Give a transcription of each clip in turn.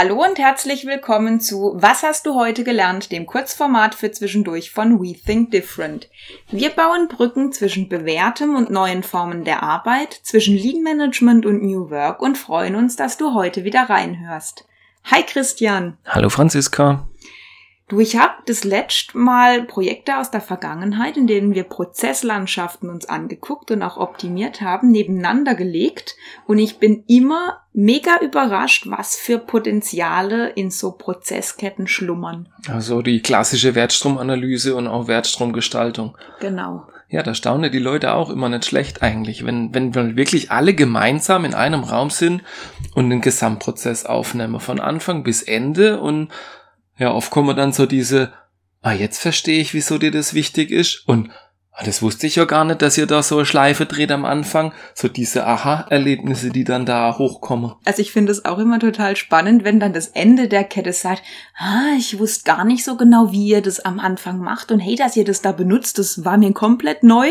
Hallo und herzlich willkommen zu Was hast du heute gelernt, dem Kurzformat für zwischendurch von We Think Different. Wir bauen Brücken zwischen bewährtem und neuen Formen der Arbeit, zwischen Lean Management und New Work und freuen uns, dass du heute wieder reinhörst. Hi Christian. Hallo Franziska. Du, ich habe das letzte Mal Projekte aus der Vergangenheit, in denen wir Prozesslandschaften uns angeguckt und auch optimiert haben, nebeneinander gelegt und ich bin immer mega überrascht, was für Potenziale in so Prozessketten schlummern. Also die klassische Wertstromanalyse und auch Wertstromgestaltung. Genau. Ja, da staunen die Leute auch immer nicht schlecht eigentlich, wenn, wenn wir wirklich alle gemeinsam in einem Raum sind und den Gesamtprozess aufnehmen, von Anfang bis Ende und ja, oft kommen dann so diese, ah, jetzt verstehe ich, wieso dir das wichtig ist. Und das wusste ich ja gar nicht, dass ihr da so eine Schleife dreht am Anfang. So diese Aha-Erlebnisse, die dann da hochkommen. Also ich finde es auch immer total spannend, wenn dann das Ende der Kette sagt, ah, ich wusste gar nicht so genau, wie ihr das am Anfang macht und hey, dass ihr das da benutzt, das war mir komplett neu.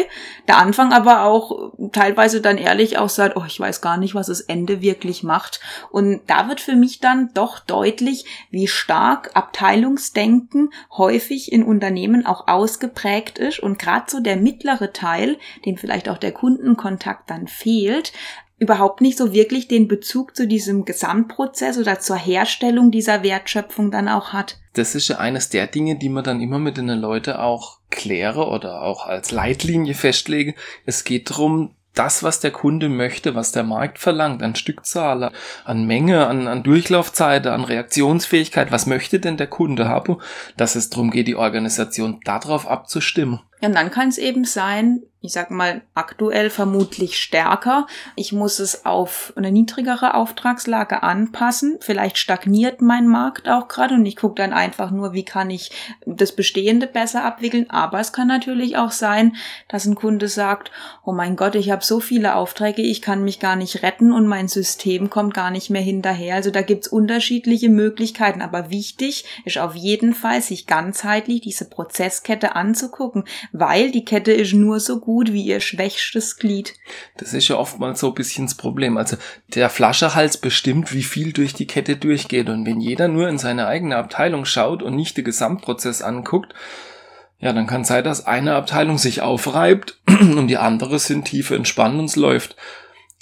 Der Anfang aber auch teilweise dann ehrlich auch sagt, oh, ich weiß gar nicht, was das Ende wirklich macht. Und da wird für mich dann doch deutlich, wie stark Abteilungsdenken häufig in Unternehmen auch ausgeprägt ist und gerade so der der mittlere Teil, den vielleicht auch der Kundenkontakt dann fehlt, überhaupt nicht so wirklich den Bezug zu diesem Gesamtprozess oder zur Herstellung dieser Wertschöpfung dann auch hat. Das ist ja eines der Dinge, die man dann immer mit den Leuten auch kläre oder auch als Leitlinie festlege. Es geht darum, das, was der Kunde möchte, was der Markt verlangt, an Stückzahl, an Menge, an, an Durchlaufzeit, an Reaktionsfähigkeit, was möchte denn der Kunde haben, dass es darum geht, die Organisation darauf abzustimmen. Ja, und dann kann es eben sein, ich sag mal, aktuell vermutlich stärker. Ich muss es auf eine niedrigere Auftragslage anpassen. Vielleicht stagniert mein Markt auch gerade und ich gucke dann einfach nur, wie kann ich das Bestehende besser abwickeln. Aber es kann natürlich auch sein, dass ein Kunde sagt, oh mein Gott, ich habe so viele Aufträge, ich kann mich gar nicht retten und mein System kommt gar nicht mehr hinterher. Also da gibt's unterschiedliche Möglichkeiten. Aber wichtig ist auf jeden Fall, sich ganzheitlich diese Prozesskette anzugucken weil die Kette ist nur so wie ihr schwächstes Glied. Das ist ja oftmals so ein bisschen das Problem. Also der Flaschehals bestimmt, wie viel durch die Kette durchgeht. Und wenn jeder nur in seine eigene Abteilung schaut und nicht den Gesamtprozess anguckt, ja, dann kann sein, dass eine Abteilung sich aufreibt und die andere sind tiefer entspannt und es läuft.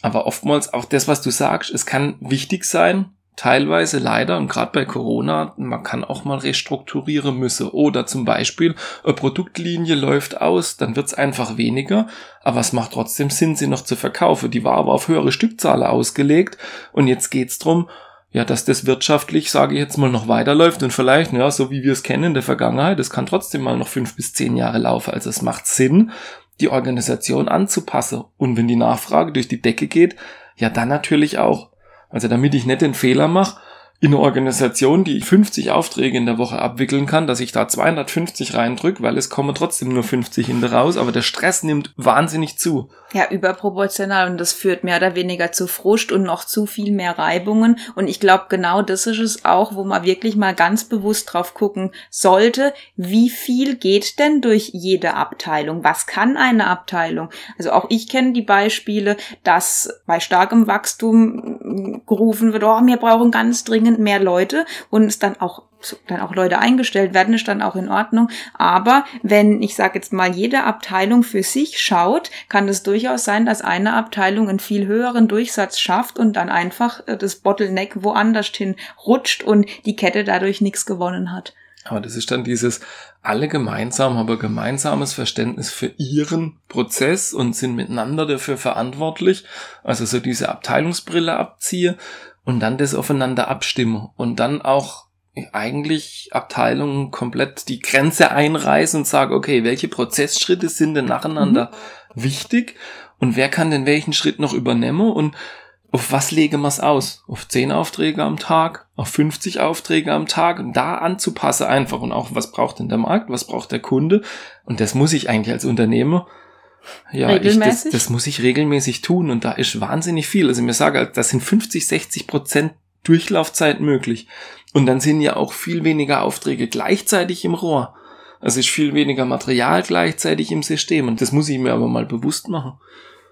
Aber oftmals auch das, was du sagst, es kann wichtig sein, teilweise leider und gerade bei Corona, man kann auch mal restrukturieren müssen. Oder zum Beispiel, eine Produktlinie läuft aus, dann wird's einfach weniger, aber es macht trotzdem Sinn, sie noch zu verkaufen. Die war aber auf höhere Stückzahlen ausgelegt und jetzt geht's drum, ja, dass das wirtschaftlich, sage ich jetzt mal, noch weiterläuft und vielleicht, ja, so wie wir es kennen in der Vergangenheit, es kann trotzdem mal noch fünf bis zehn Jahre laufen. Also es macht Sinn, die Organisation anzupassen. Und wenn die Nachfrage durch die Decke geht, ja, dann natürlich auch. Also damit ich nicht den Fehler mache, in eine Organisation, die 50 Aufträge in der Woche abwickeln kann, dass ich da 250 reindrück, weil es kommen trotzdem nur 50 hinter raus, aber der Stress nimmt wahnsinnig zu. Ja, überproportional und das führt mehr oder weniger zu Frust und noch zu viel mehr Reibungen und ich glaube genau das ist es auch, wo man wirklich mal ganz bewusst drauf gucken sollte, wie viel geht denn durch jede Abteilung? Was kann eine Abteilung? Also auch ich kenne die Beispiele, dass bei starkem Wachstum gerufen wird, oh, wir brauchen ganz dringend dringend mehr Leute und es dann auch dann auch Leute eingestellt werden, ist dann auch in Ordnung. Aber wenn, ich sage jetzt mal, jede Abteilung für sich schaut, kann es durchaus sein, dass eine Abteilung einen viel höheren Durchsatz schafft und dann einfach äh, das Bottleneck woanders hin rutscht und die Kette dadurch nichts gewonnen hat. Aber das ist dann dieses, alle gemeinsam haben ein gemeinsames Verständnis für ihren Prozess und sind miteinander dafür verantwortlich. Also so diese Abteilungsbrille abziehe und dann das aufeinander abstimmen und dann auch eigentlich Abteilungen komplett die Grenze einreißen und sagen, okay, welche Prozessschritte sind denn nacheinander mhm. wichtig und wer kann denn welchen Schritt noch übernehmen und auf was legen wir es aus? Auf 10 Aufträge am Tag, auf 50 Aufträge am Tag und da anzupassen einfach und auch was braucht denn der Markt, was braucht der Kunde und das muss ich eigentlich als Unternehmer ja, ich, das, das muss ich regelmäßig tun und da ist wahnsinnig viel. Also mir sage, das sind 50, 60 Prozent Durchlaufzeit möglich. Und dann sind ja auch viel weniger Aufträge gleichzeitig im Rohr. Also ist viel weniger Material gleichzeitig im System und das muss ich mir aber mal bewusst machen.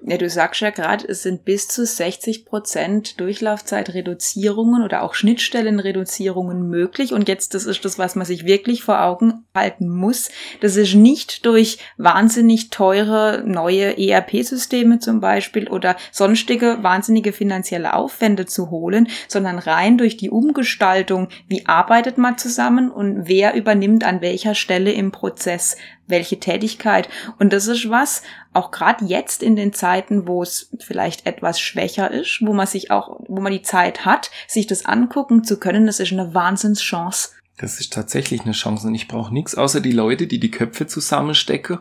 Ja, du sagst ja gerade, es sind bis zu 60 Prozent Durchlaufzeitreduzierungen oder auch Schnittstellenreduzierungen möglich. Und jetzt, das ist das, was man sich wirklich vor Augen halten muss. Das ist nicht durch wahnsinnig teure neue ERP-Systeme zum Beispiel oder sonstige wahnsinnige finanzielle Aufwände zu holen, sondern rein durch die Umgestaltung, wie arbeitet man zusammen und wer übernimmt an welcher Stelle im Prozess welche Tätigkeit. Und das ist was, auch gerade jetzt in den Zeiten, wo es vielleicht etwas schwächer ist, wo man sich auch, wo man die Zeit hat, sich das angucken zu können, das ist eine Wahnsinnschance. Das ist tatsächlich eine Chance und ich brauche nichts außer die Leute, die die Köpfe zusammenstecken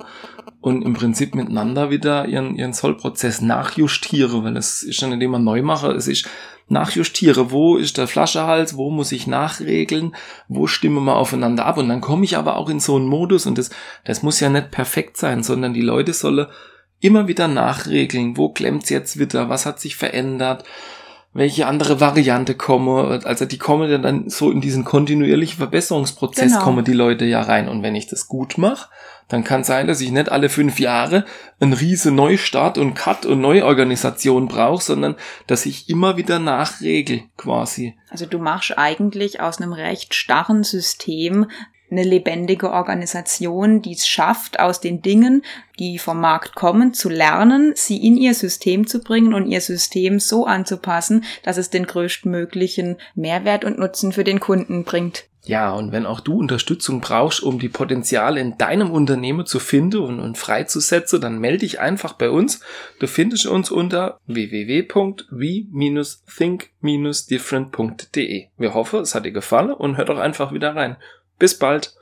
und im Prinzip miteinander wieder ihren, ihren Zollprozess nachjustiere, weil es ist ja nicht immer neu mache, es ist nachjustiere, wo ist der Flaschehals, wo muss ich nachregeln, wo stimmen wir aufeinander ab? Und dann komme ich aber auch in so einen Modus und das, das muss ja nicht perfekt sein, sondern die Leute sollen immer wieder nachregeln, wo klemmt's jetzt wieder, was hat sich verändert, welche andere Variante komme, also die kommen ja dann so in diesen kontinuierlichen Verbesserungsprozess genau. kommen die Leute ja rein und wenn ich das gut mache, dann kann sein, dass ich nicht alle fünf Jahre einen riesen Neustart und Cut und Neuorganisation brauche, sondern dass ich immer wieder nachregel quasi. Also du machst eigentlich aus einem recht starren System eine lebendige Organisation, die es schafft, aus den Dingen, die vom Markt kommen, zu lernen, sie in ihr System zu bringen und ihr System so anzupassen, dass es den größtmöglichen Mehrwert und Nutzen für den Kunden bringt. Ja, und wenn auch du Unterstützung brauchst, um die Potenziale in deinem Unternehmen zu finden und, und freizusetzen, dann melde dich einfach bei uns. Du findest uns unter www.we-think-different.de. Wir hoffen, es hat dir gefallen und hör doch einfach wieder rein. Bis bald!